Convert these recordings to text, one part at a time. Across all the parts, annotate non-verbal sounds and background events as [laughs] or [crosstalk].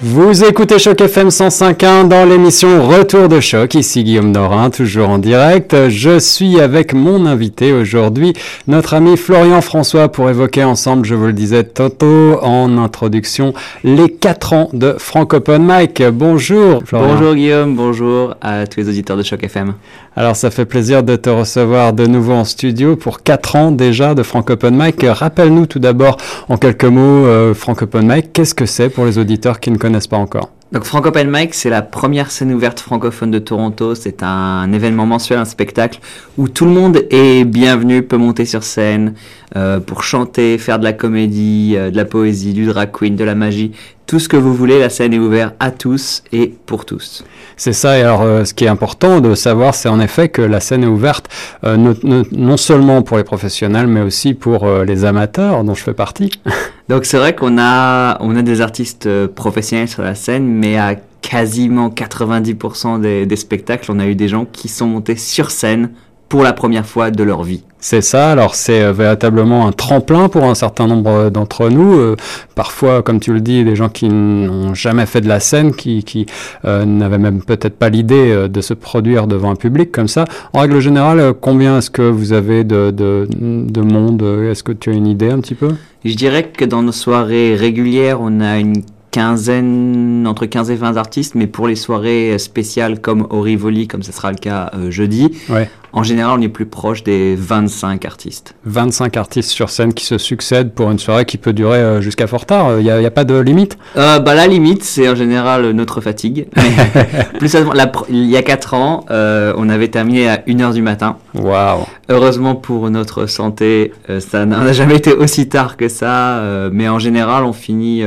Vous écoutez Choc FM 105.1 dans l'émission Retour de Choc. Ici Guillaume Norin, toujours en direct. Je suis avec mon invité aujourd'hui, notre ami Florian François, pour évoquer ensemble, je vous le disais tantôt en introduction, les 4 ans de Francophone Mike. Bonjour Florian. Bonjour Guillaume, bonjour à tous les auditeurs de Choc FM. Alors ça fait plaisir de te recevoir de nouveau en studio pour 4 ans déjà de Francophone Mike. Rappelle-nous tout d'abord en quelques mots euh, Francophone Mike, qu'est-ce que c'est pour les auditeurs qui ne connaissent connaissent pas encore. Donc Franco Open Mic, c'est la première scène ouverte francophone de Toronto. C'est un événement mensuel, un spectacle où tout le monde est bienvenu, peut monter sur scène euh, pour chanter, faire de la comédie, euh, de la poésie, du drag queen, de la magie, tout ce que vous voulez. La scène est ouverte à tous et pour tous. C'est ça. Et alors, euh, ce qui est important de savoir, c'est en effet que la scène est ouverte non seulement pour les professionnels, mais aussi pour les amateurs, dont je fais partie. [laughs] Donc c'est vrai qu'on a, on a des artistes euh, professionnels sur la scène, mais à quasiment 90% des, spectacles, on a eu des gens qui sont montés sur scène pour la première fois de leur vie. C'est ça, alors c'est euh, véritablement un tremplin pour un certain nombre euh, d'entre nous. parfois, comme tu le dis, des gens qui n'ont jamais fait de la scène, qui, qui n'avaient même peut-être pas l'idée de se produire devant un public comme ça. En règle générale, combien est-ce que vous avez de, de monde? Est-ce que tu as une idée un petit peu? Je dirais que dans nos soirées régulières, on a une quinzaine, entre 15 et 20 artistes, mais pour les soirées spéciales comme au Rivoli, comme ce sera le cas euh, jeudi, en général, on est plus proche des 25 artistes. 25 artistes sur scène qui se succèdent pour une soirée qui peut durer euh, jusqu'à fort tard. Il n'y a, pas de limite? Euh, bah, La limite, c'est en général notre fatigue. [laughs] plus il y a 4 ans, on avait terminé à 1h du matin. Waouh Heureusement pour notre santé, ça n'a jamais été aussi tard que ça, mais en général, on finit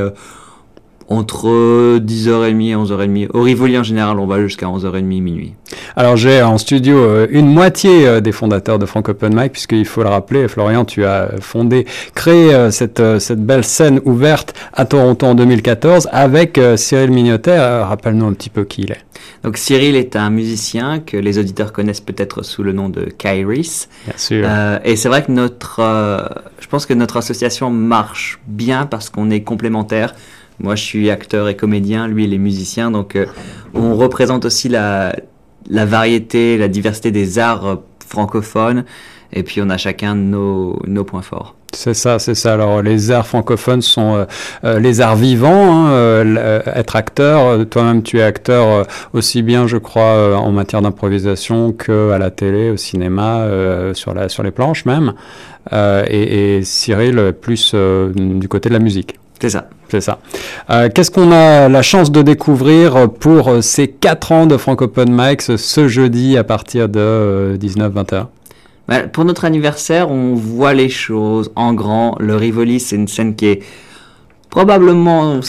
entre 10h30 et 11h30. Au Rivoli, en général, on va jusqu'à 11h30, minuit. Alors, j'ai en studio euh, une moitié euh, des fondateurs de Frank Open Mic, puisqu'il faut le rappeler, Florian, tu as fondé, créé euh, cette, cette belle scène ouverte à Toronto en 2014 avec Cyril Mignotet. Rappelle-nous un petit peu qui il est. Donc, Cyril est un musicien que les auditeurs connaissent peut-être sous le nom de Kairis. Bien sûr. et c'est vrai que notre, je pense que notre association marche bien parce qu'on est complémentaires. Moi, je suis acteur et comédien, lui, il est musicien. Donc, euh, on représente aussi la, variété, la diversité des arts euh, francophones. Et puis, on a chacun nos, nos points forts. C'est ça, c'est ça. Alors les arts francophones sont euh, les arts vivants. Hein, être acteur, toi-même tu es acteur aussi bien, je crois, en matière d'improvisation que à la télé, au cinéma, sur les planches même. Et, et, Cyril plus du côté de la musique. C'est ça. C'est ça. Euh, qu'est-ce qu'on a la chance de découvrir pour ces 4 ans de Franco Open Mics ce jeudi à partir de 19-20h euh, bah, Pour notre anniversaire, on voit les choses en grand. Le Rivoli, c'est une scène qui est probablement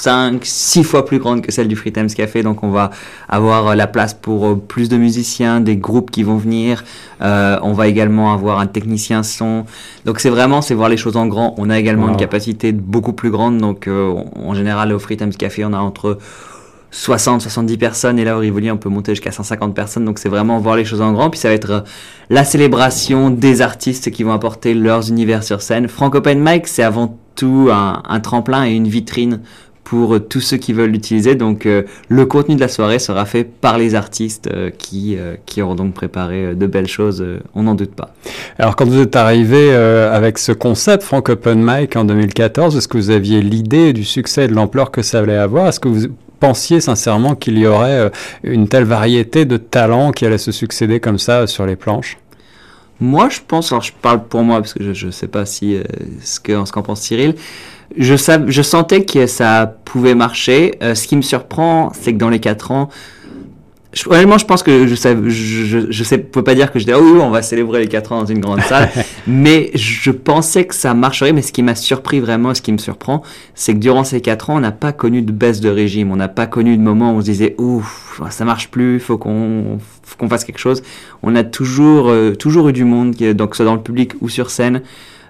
5, 6 fois plus grande que celle du Free Times Café. Donc on va avoir euh, la place pour euh, plus de musiciens, des groupes qui vont venir. Euh, on va également avoir un technicien son. Donc c'est vraiment, c'est voir les choses en grand. On a également une capacité beaucoup plus grande. Donc en général au Free Times Café, on a entre 60, 70 personnes et là au Rivoli on peut monter jusqu'à 150 personnes donc c'est vraiment voir les choses en grand puis ça va être la célébration des artistes qui vont apporter leurs univers sur scène. Frank Open Mic c'est avant tout un, un, tremplin et une vitrine pour euh, tous ceux qui veulent l'utiliser. Donc euh, le contenu de la soirée sera fait par les artistes euh, qui, qui auront donc préparé de belles choses, on n'en doute pas. Alors quand vous êtes arrivé avec ce concept Frank Open Mic en 2014, est-ce que vous aviez l'idée du succès et de l'ampleur que ça allait avoir? Est-ce que vous pensiez sincèrement qu'il y aurait une telle variété de talents qui allaient se succéder comme ça sur les planches? Moi je pense, alors je parle pour moi parce que je ne sais pas si ce qu'en ce qu'en pense Cyril, je, je sentais que ça pouvait marcher. Euh, ce qui me surprend, c'est que dans les quatre ans, je, honnêtement, je pense que je sais, je, je, sais, peux pas dire que je dis, oh oui, on va célébrer les quatre ans dans une grande salle, [laughs] mais je pensais que ça marcherait. Mais ce qui m'a surpris vraiment, ce qui me surprend, c'est que durant ces quatre ans, on n'a pas connu de baisse de régime, on n'a pas connu de moment où on se disait, ouf, ça marche plus, faut qu'on, qu'on fasse quelque chose. On a toujours, euh, toujours eu du monde, donc soit dans le public ou sur scène.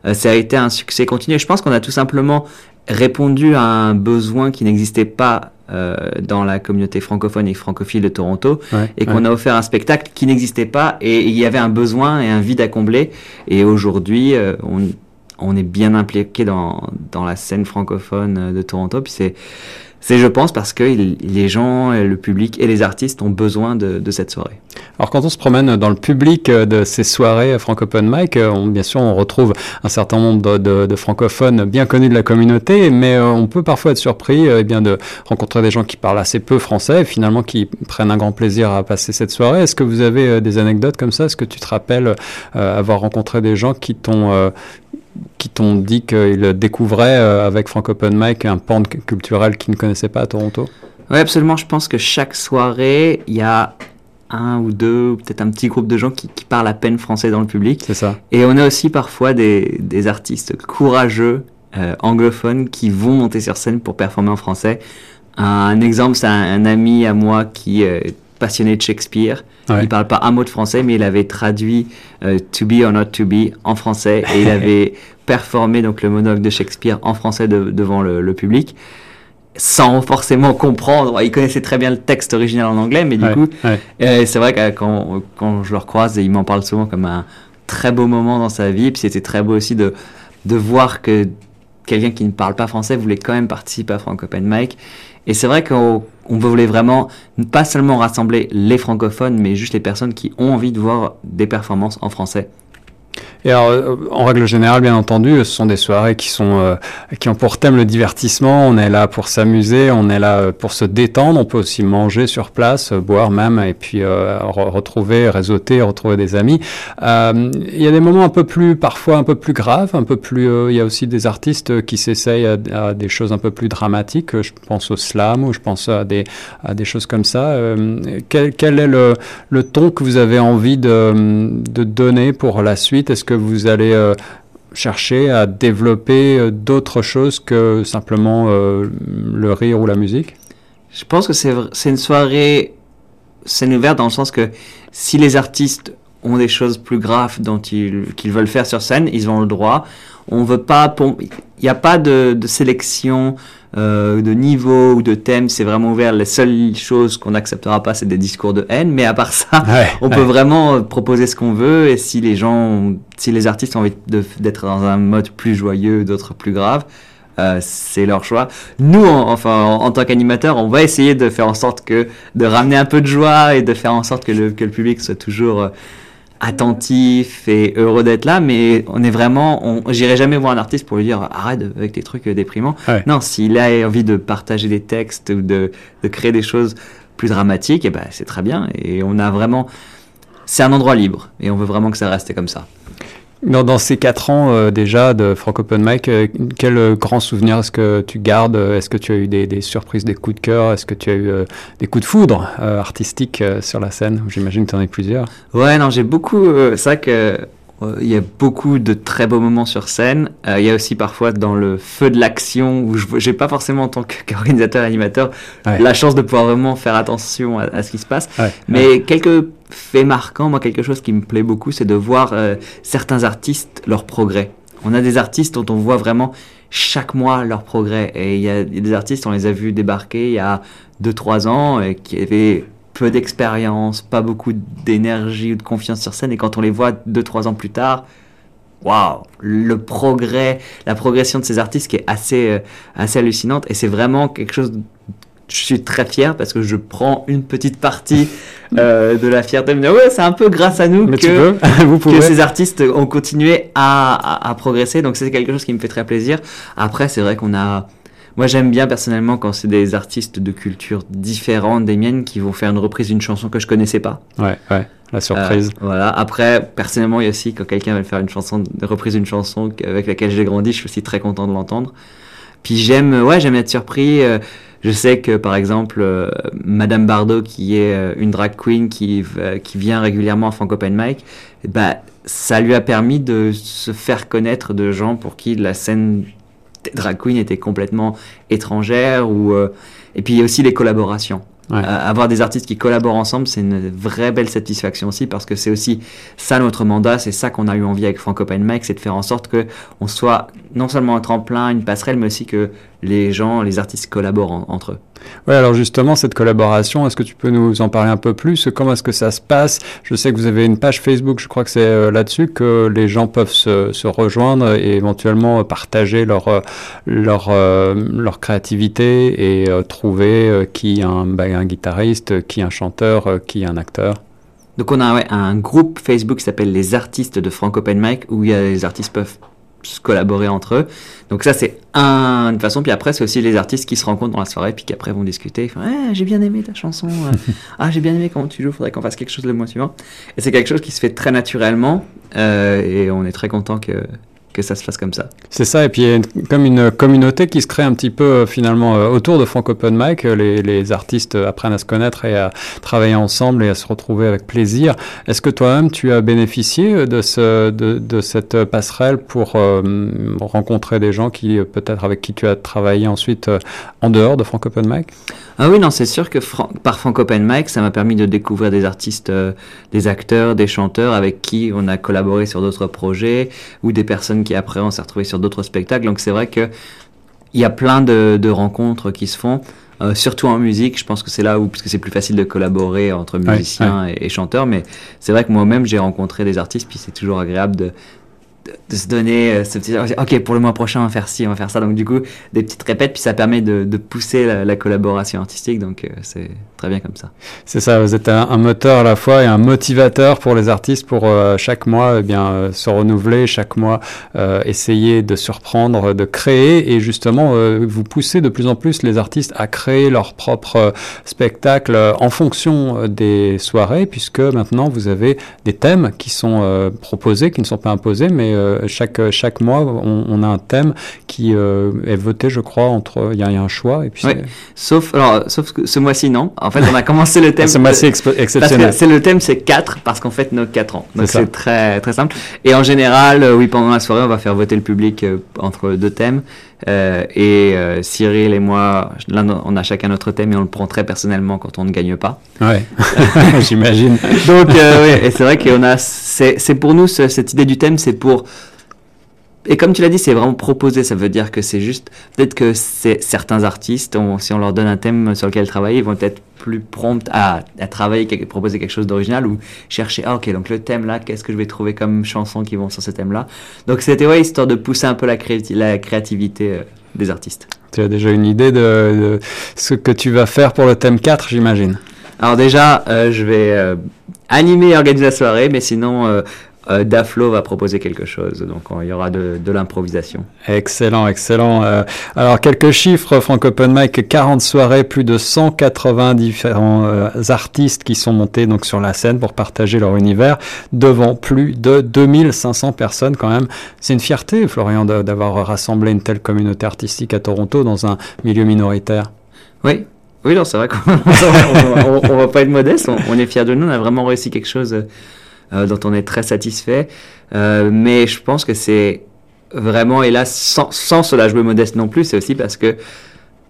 Euh, ça a été un succès continu. Je pense qu'on a tout simplement répondu à un besoin qui n'existait pas euh, dans la communauté francophone et francophile de Toronto et qu'on a offert un spectacle qui n'existait pas et il y avait un besoin et un vide à combler. Et aujourd'hui euh, on, on, est bien impliqué dans, dans la scène francophone de Toronto puis c'est c'est, je pense, parce que les gens, le public et les artistes ont besoin de, cette soirée. Alors, quand on se promène dans le public de ces soirées Franco Open Mic, on, bien sûr, on retrouve un certain nombre de, francophones bien connus de la communauté, mais euh, on peut parfois être surpris eh bien, de rencontrer des gens qui parlent assez peu français et finalement qui prennent un grand plaisir à passer cette soirée. Est-ce que vous avez euh, des anecdotes comme ça? Est-ce que tu te rappelles euh, avoir rencontré des gens qui t'ont qui t'ont dit qu'ils découvraient avec Frank Open Mic un pan culturel qu'ils ne connaissaient pas à Toronto? Oui, absolument. Je pense que chaque soirée, il y a un ou deux, peut-être un petit groupe de gens qui, parlent à peine français dans le public. C'est ça. Et on a aussi parfois des, des artistes courageux, euh, anglophones, qui vont monter sur scène pour performer en français. Un, exemple, c'est un, ami à moi qui est passionné de Shakespeare. Il parle pas un mot de français, mais il avait traduit euh, To Be or Not To Be en français et il avait [laughs] performé donc le monologue de Shakespeare en français devant le, public sans forcément comprendre. Il connaissait très bien le texte original en anglais, mais du coup, euh, c'est vrai que quand, quand, je le recroise, il m'en parle souvent comme un très beau moment dans sa vie. Puis c'était très beau aussi de, de voir que quelqu'un qui ne parle pas français voulait quand même participer à Franco Open Mic. Et c'est vrai qu'on voulait vraiment pas seulement rassembler les francophones, mais juste les personnes qui ont envie de voir des performances en français. Et alors, euh, en règle générale, bien entendu, ce sont des soirées qui sont euh, qui ont pour thème le divertissement. On est là pour s'amuser, on est là euh, pour se détendre. On peut aussi manger sur place, boire même, et puis retrouver, réseauter, retrouver des amis. Il y a des moments un peu plus, parfois un peu plus graves, un peu plus. Il y a aussi des artistes qui s'essayent à, des choses un peu plus dramatiques. Je pense au slam ou je pense à des à des choses comme ça. Quel, quel, est le, le ton que vous avez envie de, de donner pour la suite? Est-ce que vous allez euh, chercher à développer euh, d'autres choses que simplement euh, le rire ou la musique? Je pense que c'est une soirée scène ouverte dans le sens que si les artistes ont des choses plus graves qu'ils veulent faire sur scène, ils ont le droit. On veut pas, il n'y a pas de sélection euh, de niveau ou de thème, c'est vraiment ouvert. Les seules choses qu'on n'acceptera pas, c'est des discours de haine. Mais à part ça, [laughs] on peut vraiment euh, proposer ce qu'on veut. Et si les gens, si les artistes ont envie d'être dans un mode plus joyeux, d'autres plus graves, euh, c'est leur choix. Nous, enfin, en, tant qu'animateur, on va essayer de faire en sorte que de ramener un peu de joie et de faire en sorte que le, que le public soit toujours attentif et heureux d'être là, mais on est vraiment, on, j'irai jamais voir un artiste pour lui dire arrête avec tes trucs déprimants. Non, s'il a envie de partager des textes ou de, de créer des choses plus dramatiques, et eh ben c'est très bien. Et on a vraiment, c'est un endroit libre et on veut vraiment que ça reste comme ça. Dans, ces quatre ans euh, déjà de Frank Open Mic, euh, quel euh, grand souvenir est-ce que tu gardes? Est-ce que tu as eu des, surprises, des coups de cœur? Est-ce que tu as eu des coups de foudre artistiques sur la scène? J'imagine que tu en as plusieurs. Ouais, non, j'ai beaucoup. c'est vrai que il y a beaucoup de très beaux moments sur scène. il y a aussi parfois dans le feu de l'action où je n'ai pas forcément en tant [laughs] qu'organisateur animateur la chance de pouvoir vraiment faire attention à, ce qui se passe. Mais quelques fait marquant, moi, quelque chose qui me plaît beaucoup, c'est de voir euh, certains artistes, leur progrès. On a des artistes dont on voit vraiment chaque mois leur progrès. Et il y, a des artistes, on les a vus débarquer il y a 2-3 ans, et qui avaient peu d'expérience, pas beaucoup d'énergie ou de confiance sur scène. Et quand on les voit 2-3 ans plus tard, waouh, le progrès, la progression de ces artistes qui est assez, euh, assez hallucinante. Et c'est vraiment quelque chose je suis très fier parce que je prends une petite partie [laughs] euh, de la fierté. Mais ouais, c'est un peu grâce à nous que, [laughs] ces artistes ont continué à, à, progresser. Donc c'est quelque chose qui me fait très plaisir. Après, c'est vrai qu'on a... Moi, j'aime bien personnellement quand c'est des artistes de culture différentes des miennes qui vont faire une reprise d'une chanson que je connaissais pas. Ouais, ouais. La surprise. Euh, voilà. Après, personnellement, il y a aussi quand quelqu'un va faire une chanson, une reprise d'une chanson avec laquelle j'ai grandi, je suis aussi très content de l'entendre. Puis j'aime, ouais, j'aime être surpris. Euh, je sais que par exemple, euh, Madame Bardot, qui est euh, une drag queen qui, euh, qui vient régulièrement à Franco Open Mic, bah, ça lui a permis de se faire connaître de gens pour qui la scène drag queen était complètement étrangère. Ou, et puis il y a aussi les collaborations. avoir des artistes qui collaborent ensemble, c'est une vraie belle satisfaction aussi parce que c'est aussi ça notre mandat, c'est ça qu'on a eu envie avec Franco Mic, c'est de faire en sorte que on soit non seulement un tremplin, une passerelle, mais aussi que les gens, les artistes collaborent entre eux. Oui, alors justement, cette collaboration, est-ce que tu peux nous en parler un peu plus? Comment est-ce que ça se passe? Je sais que vous avez une page Facebook, je crois que c'est euh, là-dessus que les gens peuvent se, se, rejoindre et éventuellement partager leur, euh, leur, euh, leur créativité et trouver qui un, bah, un guitariste, qui un chanteur, qui un acteur. Donc on a ouais, un groupe Facebook qui s'appelle les artistes de Frank Open Mic où il y a, les artistes peuvent collaborer entre eux. Donc ça c'est un, une façon. Puis après c'est aussi les artistes qui se rencontrent dans la soirée puis qui après vont discuter. Font ah, j'ai bien aimé ta chanson. [laughs] ah j'ai bien aimé comment tu joues. Faudrait qu'on fasse quelque chose le mois suivant. Et c'est quelque chose qui se fait très naturellement euh, et on est très content que que ça se fasse comme ça. C'est ça, et puis il y a comme une communauté qui se crée un petit peu euh, finalement euh, autour de Frank Open Mic. Les, les, artistes apprennent à se connaître et à travailler ensemble et à se retrouver avec plaisir. Est-ce que toi-même tu as bénéficié de, ce, de, cette passerelle pour euh, rencontrer des gens qui peut-être avec qui tu as travaillé ensuite en dehors de Frank Open Mic? Ah oui, non, c'est sûr que par Frank Open Mic, ça m'a permis de découvrir des artistes, des acteurs, des chanteurs avec qui on a collaboré sur d'autres projets ou des personnes qui après on s'est retrouvé sur d'autres spectacles. Donc c'est vrai que il y a plein de, rencontres qui se font. Euh, surtout en musique, je pense que c'est là où, parce que c'est plus facile de collaborer entre musiciens Et, et, chanteurs, mais c'est vrai que moi-même j'ai rencontré des artistes, puis c'est toujours agréable de, de, se donner euh, ce petit ok pour le mois prochain on va faire ci on va faire ça donc du coup des petites répètes puis ça permet de, de pousser la, collaboration artistique. Donc euh, c'est très bien comme ça. C'est ça vous êtes un, moteur à la fois et un motivateur pour les artistes pour euh, chaque mois eh bien se renouveler chaque mois essayer de surprendre de créer. Et justement vous poussez de plus en plus les artistes à créer leur propre spectacle en fonction des soirées puisque maintenant vous avez des thèmes qui sont proposés qui ne sont pas imposés mais euh, chaque, chaque mois, on, a un thème qui euh, est voté, je crois, entre. Il y, a un choix. Et puis Sauf, alors, sauf que ce mois-ci, non. En fait, on a commencé le thème. [laughs] ce mois-ci exceptionnel. C'est le thème, c'est 4 parce qu'en fait nos 4 ans. Donc c'est très, très simple. Et en général, euh, oui, pendant la soirée, on va faire voter le public entre deux thèmes. Euh, et euh, Cyril et moi, là, on a chacun notre thème et on le prend très personnellement quand on ne gagne pas. Ouais, [laughs] j'imagine. [laughs] Donc, euh, oui, et c'est vrai qu'on a, c'est pour nous, cette idée du thème, c'est pour et comme tu l'as dit, c'est vraiment proposé. Ça veut dire que c'est juste, peut-être que certains artistes, si on leur donne un thème sur lequel travailler, ils vont être plus prompts à, à travailler, proposer quelque chose d'original ou chercher, ah ok, donc le thème là, qu'est-ce que je vais trouver comme chansons qui vont sur ce thème là? Donc c'était ouais, histoire de pousser un peu la, la créativité euh, des artistes. Tu as déjà une idée de, ce que tu vas faire pour le thème 4, j'imagine? Alors déjà, euh, je vais euh, animer et organiser la soirée, mais sinon, euh, Daflo va proposer quelque chose. Donc il y aura de, l'improvisation. Excellent, excellent. Euh, alors quelques chiffres, Frank Open Mic, 40 soirées, plus de 180 différents euh, artistes qui sont montés donc sur la scène pour partager leur univers devant plus de 2500 personnes quand même. C'est une fierté, Florian, d'avoir rassemblé une telle communauté artistique à Toronto dans un milieu minoritaire. Oui, oui, c'est vrai qu'on [laughs] ne va pas être modeste, on, est fiers de nous, on a vraiment réussi quelque chose euh, dont on est très satisfait. Euh, mais je pense que c'est vraiment, et là, sans, sans cela jouer modeste non plus, c'est aussi parce que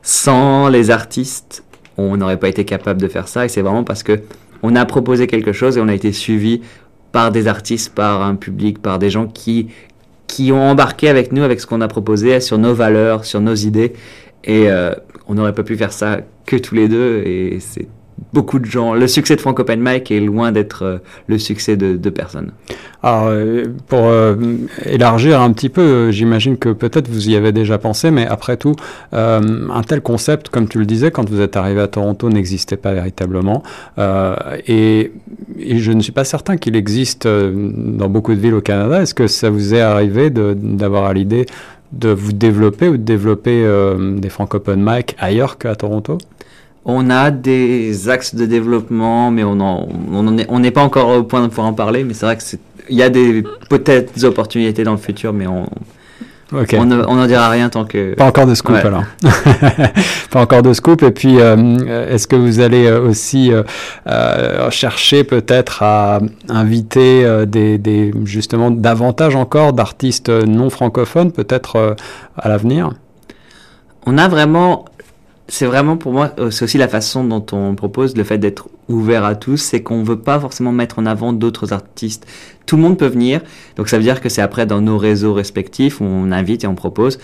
sans les artistes, on n'aurait pas été capable de faire ça. Et c'est vraiment parce que on a proposé quelque chose et on a été suivi par des artistes, par un public, par des gens qui, qui ont embarqué avec nous, avec ce qu'on a proposé, sur nos valeurs, sur nos idées. Et euh, on n'aurait pas pu faire ça que tous les deux. Et c'est beaucoup de gens. Le succès de Frank Open Mic est loin d'être euh, le succès de, de personnes. Alors, euh, pour euh, élargir un petit peu, j'imagine que peut-être vous y avez déjà pensé, mais après tout, un tel concept, comme tu le disais, quand vous êtes arrivé à Toronto, n'existait pas véritablement. Et, et, je ne suis pas certain qu'il existe dans beaucoup de villes au Canada. Est-ce que ça vous est arrivé d'avoir à l'idée de vous développer ou de développer des Frank Open Mic ailleurs qu'à Toronto? On a des axes de développement, mais on n'est on pas encore au point de pouvoir en parler. Mais c'est vrai qu'il y a des peut-être des opportunités dans le futur, mais on on n'en dira rien tant que. Pas encore de scoop alors. [laughs] pas encore de scoop. Et puis, euh, est-ce que vous allez euh, aussi euh, chercher peut-être à inviter des, des, justement davantage encore d'artistes non francophones, peut-être à l'avenir? On a vraiment c'est vraiment pour moi, euh, c'est aussi la façon dont on propose le fait d'être ouvert à tous, c'est qu'on veut pas forcément mettre en avant d'autres artistes. Tout le monde peut venir, donc ça veut dire que c'est après dans nos réseaux respectifs on invite et on propose.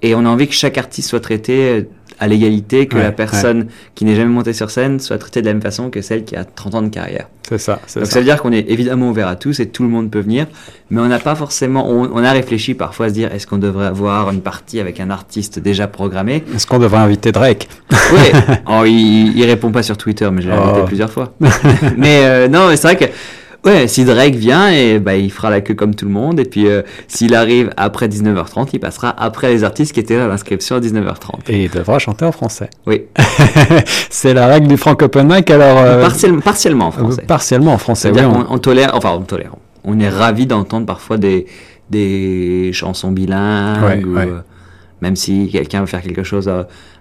et on a envie que chaque artiste soit traité à l'égalité, que Ouais, la personne qui n'est jamais montée sur scène soit traitée de la même façon que celle qui a 30 ans de carrière. C'est ça, Donc ça. ça veut dire qu'on est évidemment ouvert à tous et tout le monde peut venir, mais on n'a pas forcément, on, on a réfléchi parfois à se dire est-ce qu'on devrait avoir une partie avec un artiste déjà programmé? Est-ce qu'on devrait inviter Drake? Oui, [laughs] oh, il, il répond pas sur Twitter, mais je l'ai Oh. invité plusieurs fois. [laughs] mais euh, non, mais c'est vrai que ouais, si Drake vient, et bah, il fera la queue comme tout le monde, et puis euh, s'il arrive après 19h30, il passera après les artistes qui étaient là à l'inscription à 19h30. Et il devra chanter en français. Oui, [laughs] c'est la règle du franc open mic, alors... euh, partiellement, partiellement en français. euh, partiellement en français, oui. On- tolère, enfin on tolère, on est ravi d'entendre parfois des, des chansons bilingues, Ouais, ou, ouais. euh, même si quelqu'un veut faire quelque chose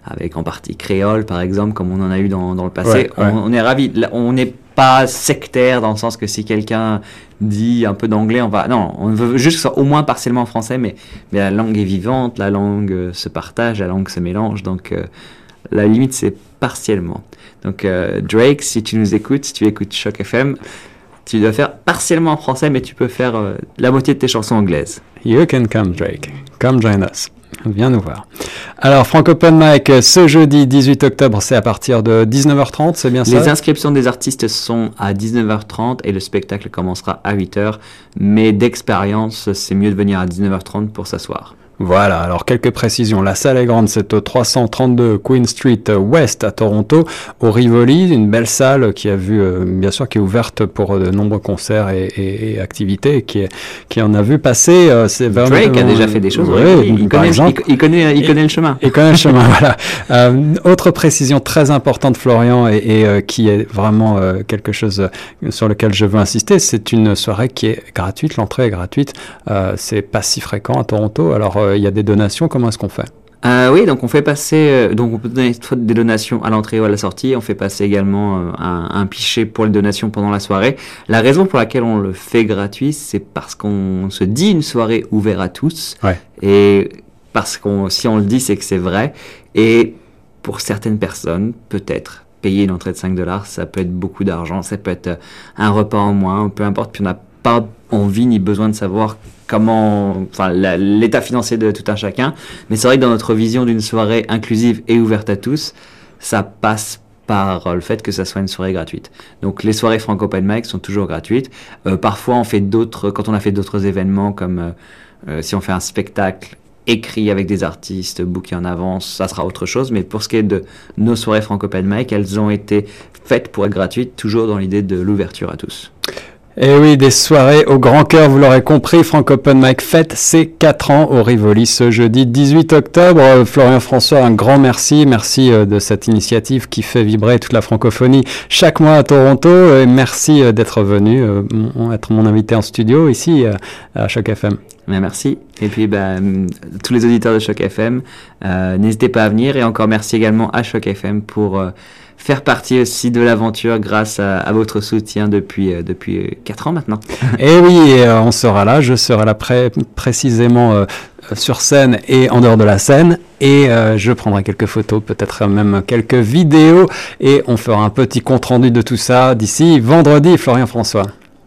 avec en partie créole par exemple, comme on en a eu dans, dans le passé, Ouais. On, on est ravi. On n'est pas sectaire dans le sens que si quelqu'un dit un peu d'anglais, on va, non, on veut juste que ce soit au moins partiellement en français, mais, mais la langue est vivante, la langue euh, se partage, la langue se mélange, donc euh, la limite c'est partiellement. Donc euh, Drake, si tu nous écoutes, si tu écoutes Choc FM, tu dois faire partiellement en français, mais tu peux faire la moitié de tes chansons anglaises. You can come, Drake. Come join us. Viens nous voir. Alors, Frank Open Mic, euh, ce jeudi 18 octobre, c'est à partir de 19h30, c'est bien ça? Les inscriptions des artistes sont à 19h30 et le spectacle commencera à 8h. Mais d'expérience, c'est mieux de venir à 19h30 pour s'asseoir. Voilà, alors quelques précisions. La salle est grande, c'est au 332 Queen Street West à Toronto, au Rivoli, une belle salle qui a vu, euh, bien sûr, qui est ouverte pour euh, de nombreux concerts et, et- et activités, et qui, est- qui en a vu passer. euh, c'est vraiment- Drake a déjà fait des choses. Ouais, oui, il, par connaît, exemple. il, il connaît, il connaît le chemin. Et quand même chemin, [laughs] voilà. Euh, autre précision très importante, Florian, et, et, euh, qui est vraiment euh, quelque chose sur lequel je veux insister, c'est une soirée qui est gratuite, l'entrée est gratuite. Euh, c'est pas si fréquent à Toronto, alors euh, il y a des donations, comment est-ce qu'on fait? Euh, oui, donc on fait passer, euh, donc on peut donner soit des donations à l'entrée ou à la sortie. On fait passer également euh, un, un pichet pour les donations pendant la soirée. La raison pour laquelle on le fait gratuit, c'est parce qu'on se dit une soirée ouverte à tous. Ouais. Et parce qu'on, si on le dit, c'est que c'est vrai. Et pour certaines personnes, peut-être, payer une entrée de 5 dollars, ça peut être beaucoup d'argent. Ça peut être euh, un repas en moins, peu importe. Puis on n'a pas envie ni besoin de savoir comment, l'état financier de tout un chacun. Mais c'est vrai que dans notre vision d'une soirée inclusive et ouverte à tous, ça passe par euh, le fait que ça soit une soirée gratuite. Donc les soirées Franco Open sont toujours gratuites. Euh, parfois on fait d'autres, quand on a fait d'autres événements comme euh, si on fait un spectacle écrit avec des artistes, booké en avance, ça sera autre chose. Mais pour ce qui est de nos soirées Franco Open elles ont été faites pour être gratuites, toujours dans l'idée de l'ouverture à tous. Et Eh oui, des soirées au grand cœur, vous l'aurez compris, Frank Open Mic fête ses 4 ans au Rivoli ce jeudi 18 octobre. Euh, Florian François, un grand merci. Merci euh, de cette initiative qui fait vibrer toute la francophonie chaque mois à Toronto. Et merci euh, d'être venu, être mon invité en studio ici à Choc FM. Merci. Et puis, bah, tous les auditeurs de Choc FM, n'hésitez pas à venir. Et encore merci également à Choc FM pour faire partie aussi de l'aventure grâce à, votre soutien depuis, euh, depuis 4 ans maintenant. [laughs] Et oui, euh, on sera là, je serai là pré- précisément euh, sur scène et en dehors de la scène. Et euh, je prendrai quelques photos, peut-être même quelques vidéos. Et on fera un petit compte rendu de tout ça d'ici vendredi, Florian François.